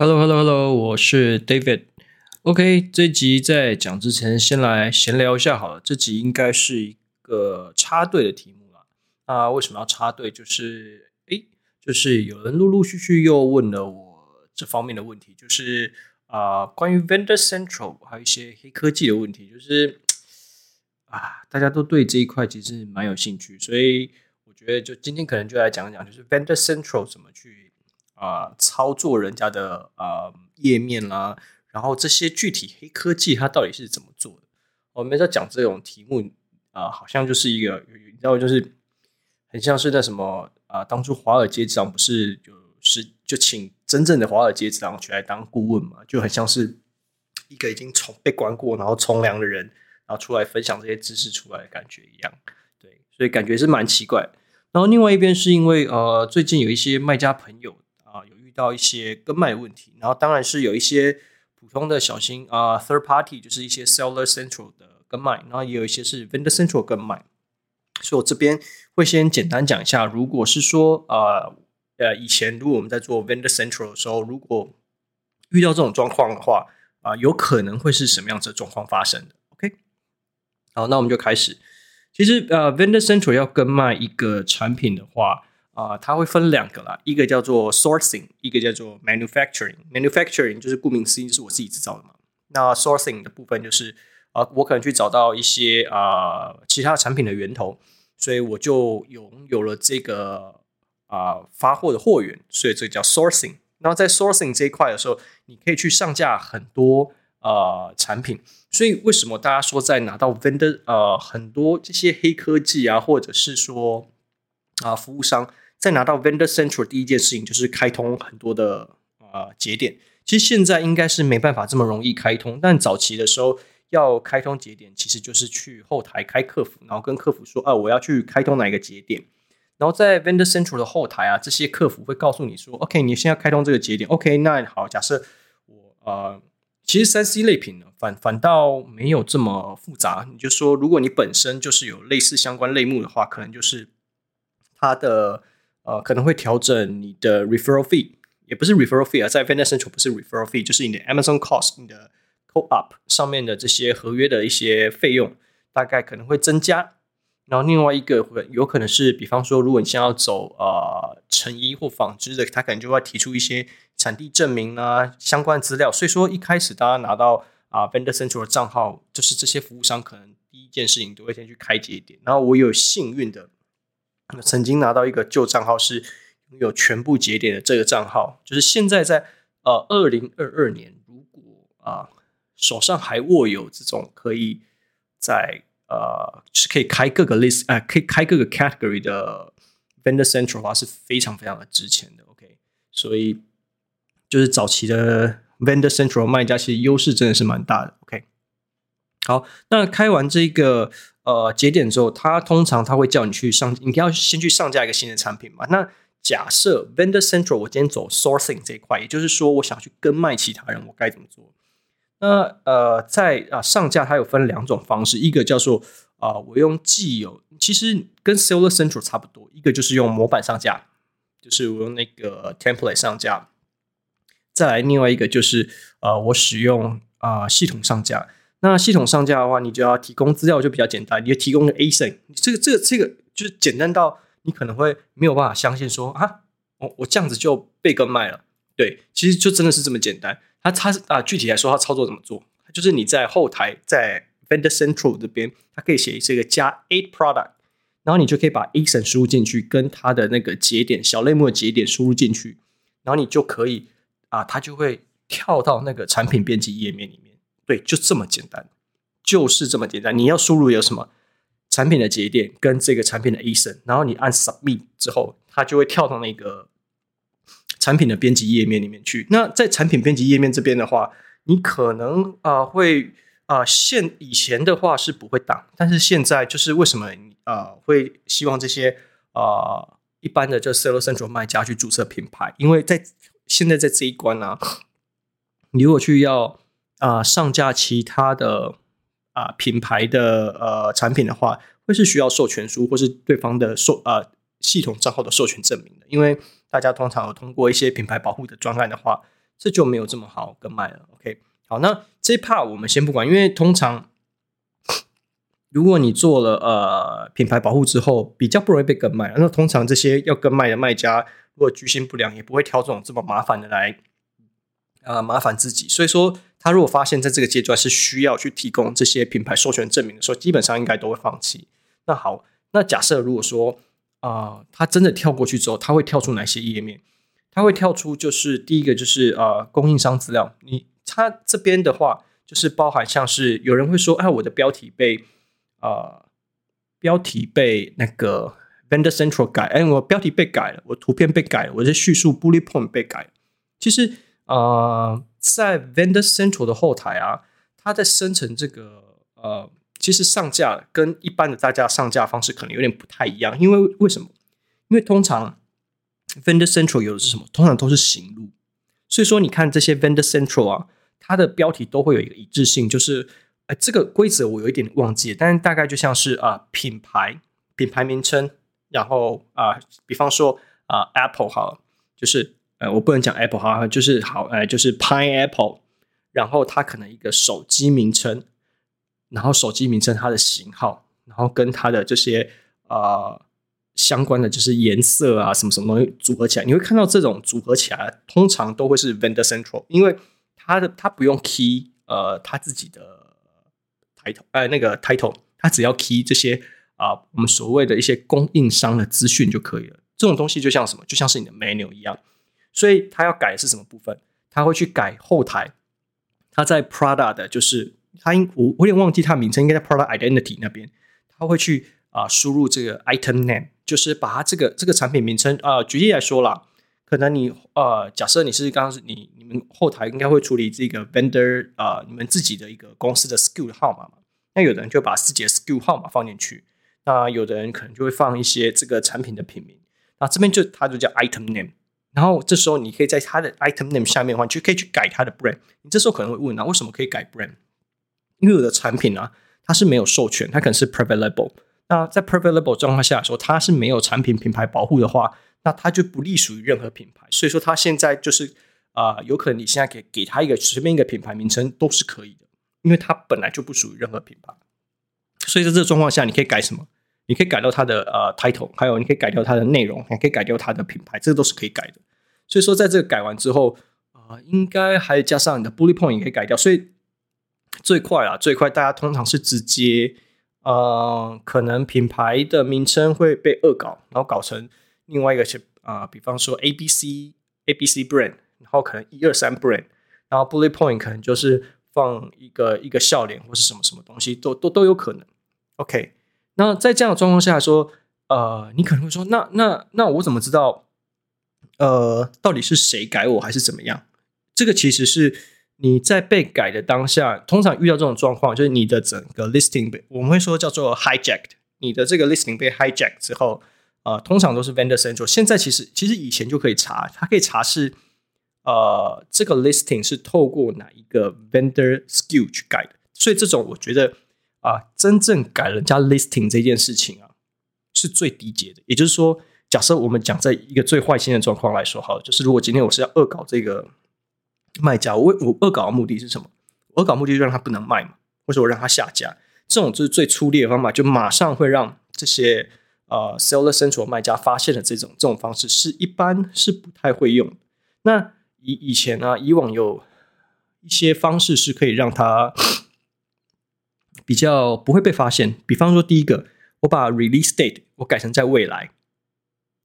Hello，Hello，Hello，我是 David。OK，这集在讲之前，先来闲聊一下好了。这集应该是一个插队的题目了。那为什么要插队？就是诶，就是有人陆陆续续又问了我这方面的问题，就是啊、关于 Vendor Central 还有一些黑科技的问题，就是啊，大家都对这一块其实蛮有兴趣，所以我觉得就今天可能就来讲讲，就是 Vendor Central 怎么去。啊、操作人家的啊、页面啦，然后这些具体黑科技它到底是怎么做的？我们在讲这种题目啊、好像就是一个，你知道，就是很像是那什么啊、当初华尔街之狼不是就是就请真正的华尔街之狼去来当顾问嘛，就很像是一个已经从被关过然后从良的人，然后出来分享这些知识出来的感觉一样。对，所以感觉是蛮奇怪。然后另外一边是因为呃，最近有一些卖家朋友。到一些跟卖问题，然后当然是有一些普通的小型啊、third party，就是一些 seller central 的跟卖，然后也有一些是 vendor central 跟卖。所以我这边会先简单讲一下，如果是说啊呃，以前如果我们在做 vendor central 的时候，如果遇到这种状况的话啊、有可能会是什么样子的状况发生的？OK，好，那我们就开始。其实呃，vendor central 要跟卖一个产品的话。啊、它会分两个啦，一个叫做 sourcing，一个叫做 manufacturing。manufacturing 就是顾名思义是我自己制造的嘛。那 sourcing 的部分就是啊、我可能去找到一些啊、其他产品的源头，所以我就拥有了这个啊、发货的货源，所以这叫 sourcing。那在 sourcing 这一块的时候，你可以去上架很多啊、产品。所以为什么大家说在拿到 vendor 呃很多这些黑科技啊，或者是说啊、服务商。在拿到 Vendor Central 第一件事情就是开通很多的、呃、节点。其实现在应该是没办法这么容易开通，但早期的时候要开通节点，其实就是去后台开客服，然后跟客服说啊，我要去开通哪一个节点。然后在 Vendor Central 的后台啊，这些客服会告诉你说，OK，你现在开通这个节点，OK，那好，假设我呃，其实三 C 类品呢，反反倒没有这么复杂。你就说，如果你本身就是有类似相关类目的话，可能就是它的。呃，可能会调整你的 referral fee，也不是 referral fee 啊，在 Vendor Central 不是 referral fee，就是你的 Amazon cost，你的 co-op 上面的这些合约的一些费用，大概可能会增加。然后另外一个会有可能是，比方说，如果你想要走呃成衣或纺织的，他可能就会提出一些产地证明啊相关资料。所以说一开始大家拿到啊、Vendor Central 的账号，就是这些服务商可能第一件事情都会先去开节点。然后我有幸运的。曾经拿到一个旧账号是拥有全部节点的这个账号，就是现在在呃二零二二年，如果啊、手上还握有这种可以在呃是可以开各个 list 啊、可以开各个 category 的 vendor central 的话是非常非常的值钱的。OK，所以就是早期的 vendor central 卖家其实优势真的是蛮大的。OK，好，那开完这个。呃，节点之后，他通常他会叫你去上，你要先去上架一个新的产品嘛。那假设 Vendor Central 我今天走 Sourcing 这一块，也就是说，我想去跟卖其他人，我该怎么做？那呃，在啊、上架它有分两种方式，一个叫做啊、我用既有，其实跟 Seller Central 差不多，一个就是用模板上架，就是我用那个 Template 上架。再来另外一个就是呃，我使用啊、系统上架。那系统上架的话，你就要提供资料就比较简单，你就提供个 ASIN，这个这个这个就是简单到你可能会没有办法相信说啊，我我这样子就被跟卖了。对，其实就真的是这么简单。它它啊，具体来说，它操作怎么做？就是你在后台在 Vendor Central 这边，它可以写这个加 add product，然后你就可以把 ASIN 输入进去，跟它的那个节点小类目的节点输入进去，然后你就可以啊，它就会跳到那个产品编辑页面里面。对，就这么简单，就是这么简单。你要输入有什么产品的节点跟这个产品的 ASIN，然后你按 Submit 之后，它就会跳到那个产品的编辑页面里面去。那在产品编辑页面这边的话，你可能啊、会啊、现以前的话是不会挡，但是现在就是为什么啊、会希望这些啊、一般的这 Seller Central 卖家去注册品牌，因为在现在在这一关呢、你如果去要。啊、上架其他的啊、品牌的呃产品的话，会是需要授权书或是对方的授啊、呃、系统账号的授权证明的。因为大家通常有通过一些品牌保护的专案的话，这就没有这么好跟卖了。OK，好，那这一 part 我们先不管，因为通常如果你做了呃品牌保护之后，比较不容易被跟卖。那通常这些要跟卖的卖家，如果居心不良，也不会挑这种这么麻烦的来呃麻烦自己。所以说，他如果发现在这个阶段是需要去提供这些品牌授权证明的时候，基本上应该都会放弃。那好，那假设如果说啊、他真的跳过去之后，他会跳出哪些页面？他会跳出就是第一个就是呃供应商资料。你他这边的话，就是包含像是有人会说，哎，我的标题被啊、呃、标题被那个 Vendor Central 改，哎，我标题被改了，我图片被改了，我的叙述 Bullet Point 被改了。其实呃，在 Vendor Central 的后台啊，它在生成这个呃。其实上架跟一般的大家上架方式可能有点不太一样，因为为什么？因为通常 Vendor Central 有的是什么？通常都是行路，所以说你看这些 Vendor Central 啊，它的标题都会有一个一致性，就是呃这个规则我有一点忘记，但是大概就像是啊、品牌品牌名称，然后啊、比方说啊、Apple 好，就是呃我不能讲 Apple 哈，就是好呃就是 Pineapple，然后它可能一个手机名称。然后手机名称、它的型号，然后跟它的这些呃相关的就是颜色啊，什么什么东西组合起来，你会看到这种组合起来，通常都会是 Vendor Central，因为它的它不用 key 呃它自己的 title，呃那个 title，它只要 key 这些啊、我们所谓的一些供应商的资讯就可以了。这种东西就像什么，就像是你的 menu 一样，所以它要改的是什么部分？他会去改后台，他在 Prada 的就是。他应我我有点忘记他名称，应该在 Product Identity 那边，他会去啊、输入这个 Item Name，就是把它这个这个产品名称啊、举例来说啦，可能你呃假设你是刚刚你你们后台应该会处理这个 Vendor 啊、你们自己的一个公司的 SKU 号码嘛，那有的人就把自己的 SKU 号码放进去，那有的人可能就会放一些这个产品的品名，那这边就它就叫 Item Name，然后这时候你可以在它的 Item Name 下面的话，就可以去改它的 Brand，你这时候可能会问，那为什么可以改 Brand？因为有的产品啊，它是没有授权，它可能是 private label。那在 private label 状况下说，它是没有产品品牌保护的话，那它就不隶属于任何品牌。所以说，它现在就是啊、有可能你现在给给它一个随便一个品牌名称都是可以的，因为它本来就不属于任何品牌。所以在这个状况下，你可以改什么？你可以改掉它的呃 title，还有你可以改掉它的内容，还可以改掉它的品牌，这个都是可以改的。所以说，在这个改完之后啊、呃，应该还加上你的 bullet point 也可以改掉。所以。最快啊，最快！大家通常是直接，呃，可能品牌的名称会被恶搞，然后搞成另外一个是啊、呃，比方说 A B C A B C brand，然后可能一二三 brand，然后 bullet point 可能就是放一个一个笑脸或是什么什么东西，都都都有可能。OK，那在这样的状况下说，呃，你可能会说，那那那我怎么知道，呃，到底是谁改我还是怎么样？这个其实是。你在被改的当下，通常遇到这种状况，就是你的整个 listing 我们会说叫做 hijacked。你的这个 listing 被 hijacked 之后，呃，通常都是 vendor central。现在其实其实以前就可以查，它可以查是呃这个 listing 是透过哪一个 vendor skill 去改的。所以这种我觉得啊、真正改人家 listing 这件事情啊，是最低阶的。也就是说，假设我们讲在一个最坏心的状况来说，好了，就是如果今天我是要恶搞这个。卖家，我我恶搞的目的是什么？恶搞目的是让他不能卖嘛，或者我让他下架。这种就是最粗劣的方法，就马上会让这些呃 Seller Central 卖家发现了这种这种方式，是一般是不太会用。那以以前呢、啊，以往有一些方式是可以让他比较不会被发现。比方说，第一个，我把 Release Date 我改成在未来。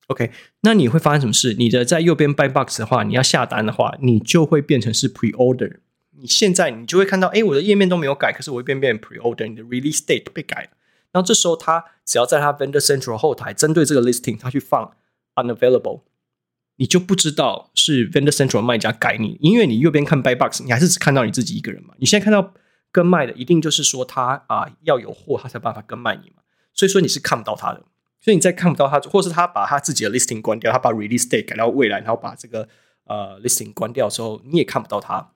OK，那你会发生什么事？你的在右边 Buy Box 的话，你要下单的话，你就会变成是 Pre-order。你现在你就会看到，哎，我的页面都没有改，可是我会变变 Pre-order，你的 Release Date 被改了。然后这时候，他只要在他 Vendor Central 后台针对这个 Listing，他去放 Unavailable，你就不知道是 Vendor Central 卖家改你，因为你右边看 Buy Box，你还是只看到你自己一个人嘛。你现在看到跟卖的，一定就是说他啊要有货，他才办法跟卖你嘛。所以说你是看不到他的。所以你再看不到他，或是他把他自己的 listing 关掉，他把 release date 改到未来，然后把这个呃 listing 关掉之后，你也看不到他。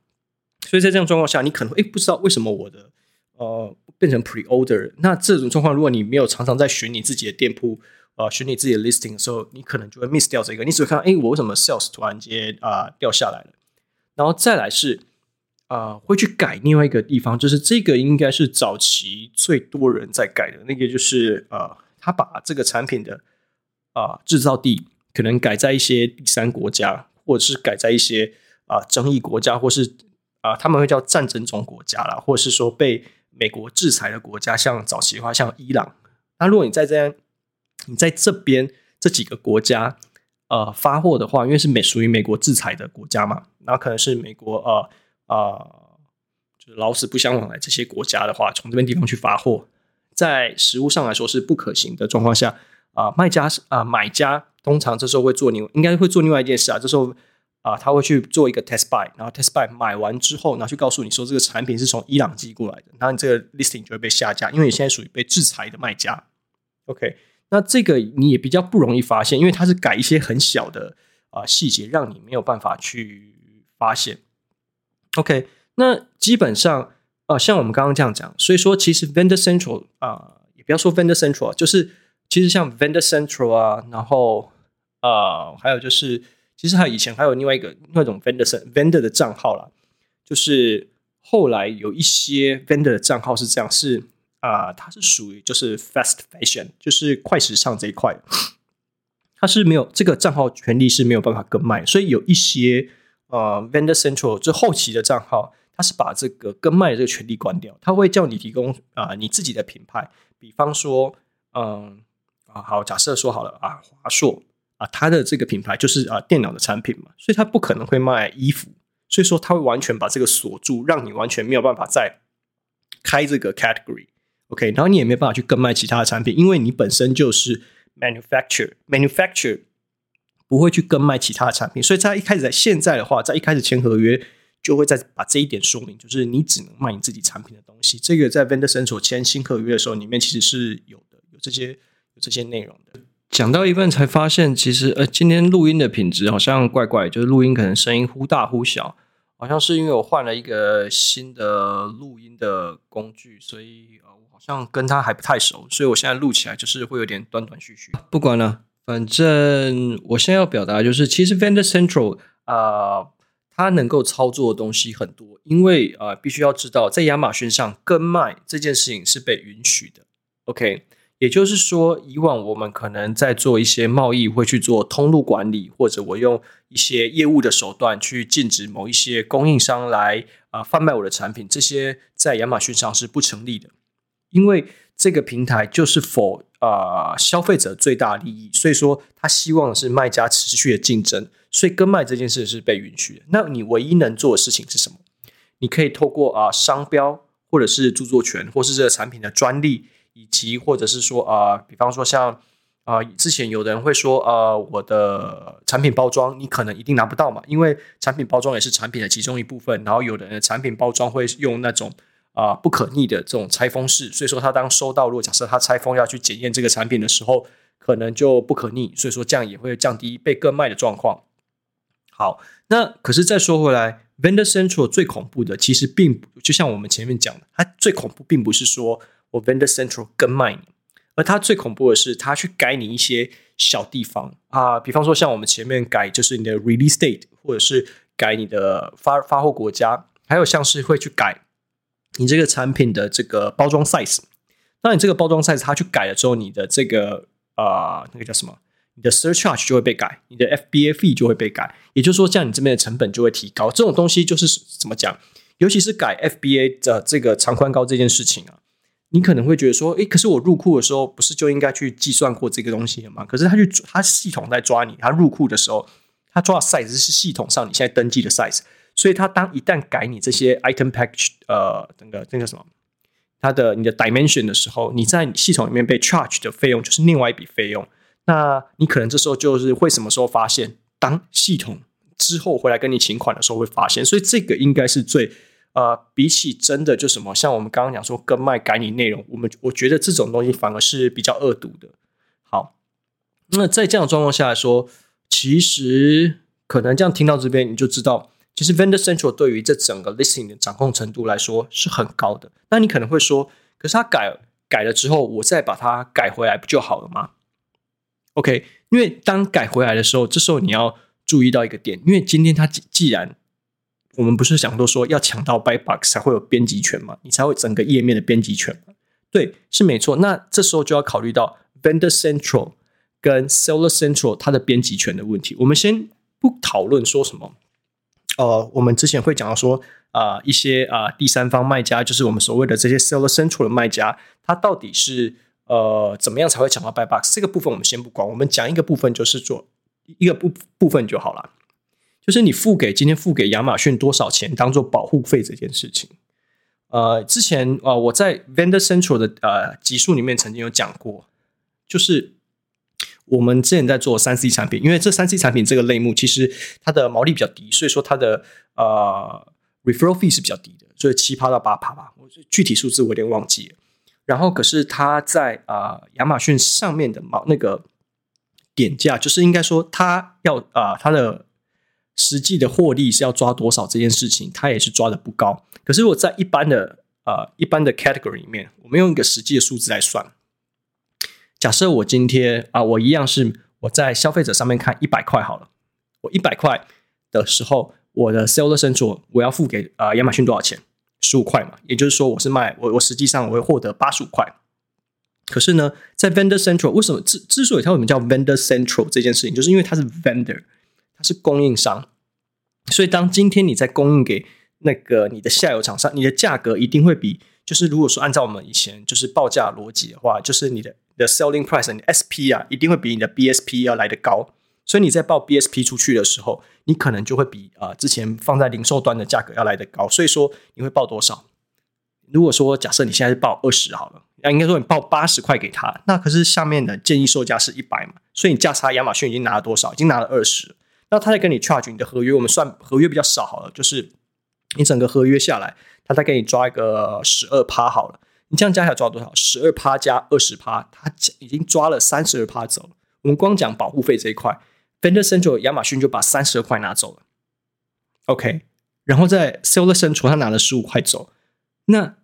所以在这种状况下，你可能会不知道为什么我的呃变成 pre-order。那这种状况，如果你没有常常在选你自己的店铺，呃选你自己的 listing 的时候，你可能就会 miss 掉这个。你只会看到诶我为什么 sales 突然间啊、掉下来了？然后再来是呃会去改另外一个地方，就是这个应该是早期最多人在改的那个，就是呃他把这个产品的啊、呃、制造地可能改在一些第三国家，或者是改在一些啊、呃、争议国家，或是啊、他们会叫战争中国家啦，或者是说被美国制裁的国家，像早期的话像伊朗。那如果你在这样你在这边这几个国家。呃，发货的话，因为是美属于美国制裁的国家嘛，然后可能是美国呃呃，就是老死不相往来这些国家的话，从这边地方去发货，在实物上来说是不可行的状况下，啊、卖家是啊、买家通常这时候会做另应该会做另外一件事啊，这时候啊、他会去做一个 test buy，然后 test buy 买完之后，然后去告诉你说这个产品是从伊朗寄过来的，然后你这个 listing 就会被下架，因为你现在属于被制裁的卖家，OK。那这个你也比较不容易发现，因为它是改一些很小的啊、细节，让你没有办法去发现。OK，那基本上啊、像我们刚刚这样讲，所以说其实 Vendor Central 啊、也不要说 Vendor Central，就是其实像 Vendor Central 啊，然后啊、还有就是，其实还有以前还有另外一个那种 Vendor Vendor 的账号啦，就是后来有一些 Vendor 的账号是这样是。啊、它是属于就是 fast fashion，就是快时尚这一块，它是没有这个账号权利是没有办法更卖，所以有一些呃 vendor central 就后期的账号，它是把这个跟卖的这个权利关掉，它会叫你提供啊、你自己的品牌，比方说嗯啊好，假设说好了啊华硕啊，它的这个品牌就是啊电脑的产品嘛，所以它不可能会卖衣服，所以说它会完全把这个锁住，让你完全没有办法再开这个 category。OK，然后你也没有办法去更卖其他的产品，因为你本身就是 manufacture manufacture 不会去更卖其他的产品，所以在一开始在现在的话，在一开始签合约就会再把这一点说明，就是你只能卖你自己产品的东西。这个在 Vendor Central 签新合约的时候，里面其实是有的，有这些有这些内容的。讲到一半才发现，其实呃，今天录音的品质好像怪怪，就是录音可能声音忽大忽小。好像是因为我换了一个新的录音的工具，所以呃，我好像跟他还不太熟，所以我现在录起来就是会有点断断续续。不管了，反正我现在要表达就是，其实 Vendor Central 啊、它能够操作的东西很多，因为啊、呃，必须要知道，在亚马逊上跟卖这件事情是被允许的。OK。也就是说，以往我们可能在做一些贸易，会去做通路管理，或者我用一些业务的手段去禁止某一些供应商来啊贩卖我的产品，这些在亚马逊上是不成立的，因为这个平台就是否啊消费者最大利益，所以说他希望是卖家持续的竞争，所以跟卖这件事是被允许的。那你唯一能做的事情是什么？你可以透过啊商标，或者是著作权，或是这个产品的专利。以及或者是说啊、比方说像啊、之前有的人会说啊、我的产品包装你可能一定拿不到嘛，因为产品包装也是产品的其中一部分。然后有的人的产品包装会用那种啊、不可逆的这种拆封式，所以说他当收到，如果假设他拆封要去检验这个产品的时候，可能就不可逆，所以说这样也会降低被更卖的状况。好，那可是再说回来，Vendor Central 最恐怖的其实并不就像我们前面讲的，它最恐怖并不是说。我 Vendor Central 更卖你，而它最恐怖的是，它去改你一些小地方啊，比方说像我们前面改就是你的 Release Date，或者是改你的发发货国家，还有像是会去改你这个产品的这个包装 size。那你这个包装 size 它去改了之后，你的这个啊、那个叫什么？你的 Surcharge 就会被改，你的 FBA fee 就会被改。也就是说，这样你这边的成本就会提高。这种东西就是怎么讲？尤其是改 FBA 的这个长宽高这件事情啊。你可能会觉得说，诶，可是我入库的时候不是就应该去计算过这个东西了吗？可是他去，他系统在抓你，他入库的时候，他抓的 size 是系统上你现在登记的 size，所以他当一旦改你这些 item package，呃，那个那个什么，它的你的 dimension 的时候，你在系统里面被 charge 的费用就是另外一笔费用。那你可能这时候就是会什么时候发现？当系统之后回来跟你请款的时候会发现，所以这个应该是最。呃，比起真的就什么，像我们刚刚讲说跟卖改你内容，我们我觉得这种东西反而是比较恶毒的。好，那在这样的状况下来说，其实可能这样听到这边你就知道，其实 Vendor Central 对于这整个 listing 的掌控程度来说是很高的。那你可能会说，可是他改改了之后，我再把它改回来不就好了吗？OK，因为当改回来的时候，这时候你要注意到一个点，因为今天他既既然我们不是想都说要抢到 Buy Box 才会有编辑权嘛？你才会整个页面的编辑权嘛？对，是没错。那这时候就要考虑到 Vendor Central 跟 Seller Central 它的编辑权的问题。我们先不讨论说什么。呃，我们之前会讲到说，啊、一些啊、第三方卖家，就是我们所谓的这些 Seller Central 的卖家，他到底是呃怎么样才会抢到 Buy Box？这个部分我们先不管，我们讲一个部分，就是做一个部部分就好了。就是你付给今天付给亚马逊多少钱当做保护费这件事情，呃，之前啊、呃、我在 Vendor Central 的呃集数里面曾经有讲过，就是我们之前在做三 C 产品，因为这三 C 产品这个类目其实它的毛利比较低，所以说它的呃 referral fee 是比较低的，所以七趴到八趴吧，我具体数字我有点忘记了。然后可是它在、呃、亚马逊上面的毛那个点价，就是应该说它要啊、呃、它的。实际的获利是要抓多少这件事情，它也是抓的不高。可是我在一般的呃一般的 category 里面，我们用一个实际的数字来算。假设我今天啊、我一样是我在消费者上面看一百块好了，我一百块的时候，我的 Seller Central 我要付给、呃、亚马逊多少钱？十五块嘛，也就是说我是卖我我实际上我会获得八十五块。可是呢，在 Vendor Central 为什么之之所以它为什么叫 Vendor Central 这件事情，就是因为它是 vendor。它是供应商，所以当今天你在供应给那个你的下游厂商，你的价格一定会比就是如果说按照我们以前就是报价逻辑的话，就是你的的 selling price，你 SP 啊，一定会比你的 BSP 要来得高。所以你在报 BSP 出去的时候，你可能就会比啊、之前放在零售端的价格要来得高。所以说你会报多少？如果说假设你现在是报二十好了，那应该说你报八十块给他，那可是下面的建议售价是一百嘛，所以你价差亚马逊已经拿了多少？已经拿了二十。那他在跟你 charge 你的合约，我们算合约比较少好了，就是你整个合约下来，他再给你抓一个十二趴好了。你这样加起来抓多少？十二趴加二十趴，他已经抓了三十二趴走了。我们光讲保护费这一块，Fender Central 亚马逊就把三十二块拿走了。OK，然后在 Seller Central 他拿了十五块走。那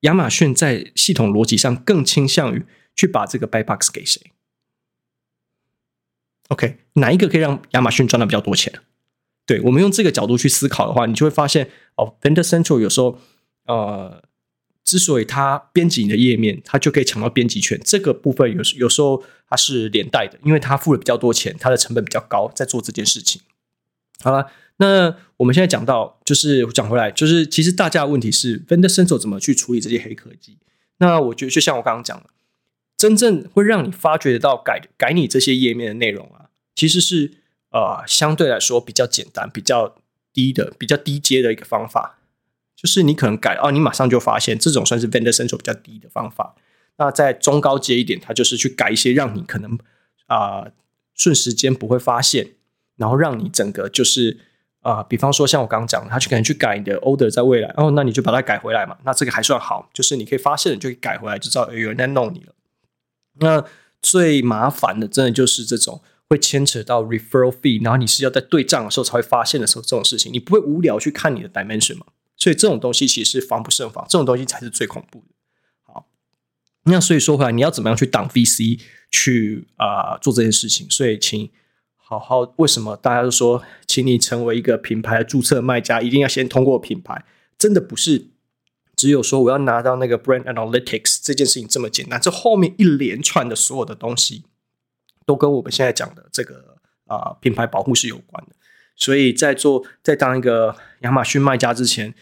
亚马逊在系统逻辑上更倾向于去把这个 Buy Box 给谁？OK，哪一个可以让亚马逊赚到比较多钱？对，我们用这个角度去思考的话，你就会发现哦，Fender Central 有时候呃，之所以它编辑你的页面，它就可以抢到编辑权，这个部分有有时候它是连带的，因为它付了比较多钱，它的成本比较高，在做这件事情。好了，那我们现在讲到，就是讲回来，就是其实大家的问题是 Vendor Central 怎么去处理这些黑科技？那我觉得就像我刚刚讲的。真正会让你发觉得到改改你这些页面的内容啊，其实是呃相对来说比较简单、比较低的、比较低阶的一个方法。就是你可能改哦，你马上就发现这种算是 Vendor Central 比较低的方法。那在中高阶一点，它就是去改一些让你可能啊、呃、时间不会发现，然后让你整个就是啊、比方说像我刚刚讲的，他去可能去改你的 order 在未来，哦，那你就把它改回来嘛。那这个还算好，就是你可以发现了就可以改回来，就知道有人在弄你了。那最麻烦的，真的就是这种会牵扯到 referral fee，然后你是要在对账的时候才会发现的时候，这种事情你不会无聊去看你的 dimension 吗？所以这种东西其实是防不胜防，这种东西才是最恐怖的。好，那所以说回来，你要怎么样去挡 VC 去啊、做这件事情？所以请好好，为什么大家都说，请你成为一个品牌注册卖家，一定要先通过品牌？真的不是。只有说我要拿到那个 Brand Analytics 这件事情这么简单，这后面一连串的所有的东西都跟我们现在讲的这个啊、品牌保护是有关的。所以在做在当一个亚马逊卖家之前，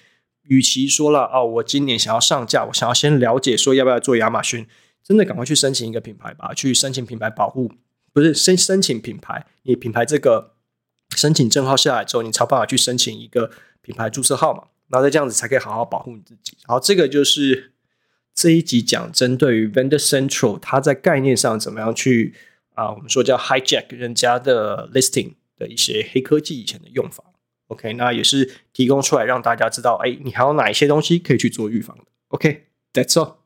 与其说了哦，我今年想要上架，我想要先了解说要不要做亚马逊，真的赶快去申请一个品牌吧，去申请品牌保护，不是申申请品牌，你品牌这个申请证号下来之后，你才办法去申请一个品牌注册号码。然后再这样子才可以好好保护你自己。好，这个就是这一集讲针对于 Vendor Central，它在概念上怎么样去啊，我们说叫 hijack 人家的 listing 的一些黑科技以前的用法。OK，那也是提供出来让大家知道，哎，你还有哪一些东西可以去做预防的。OK，That's all。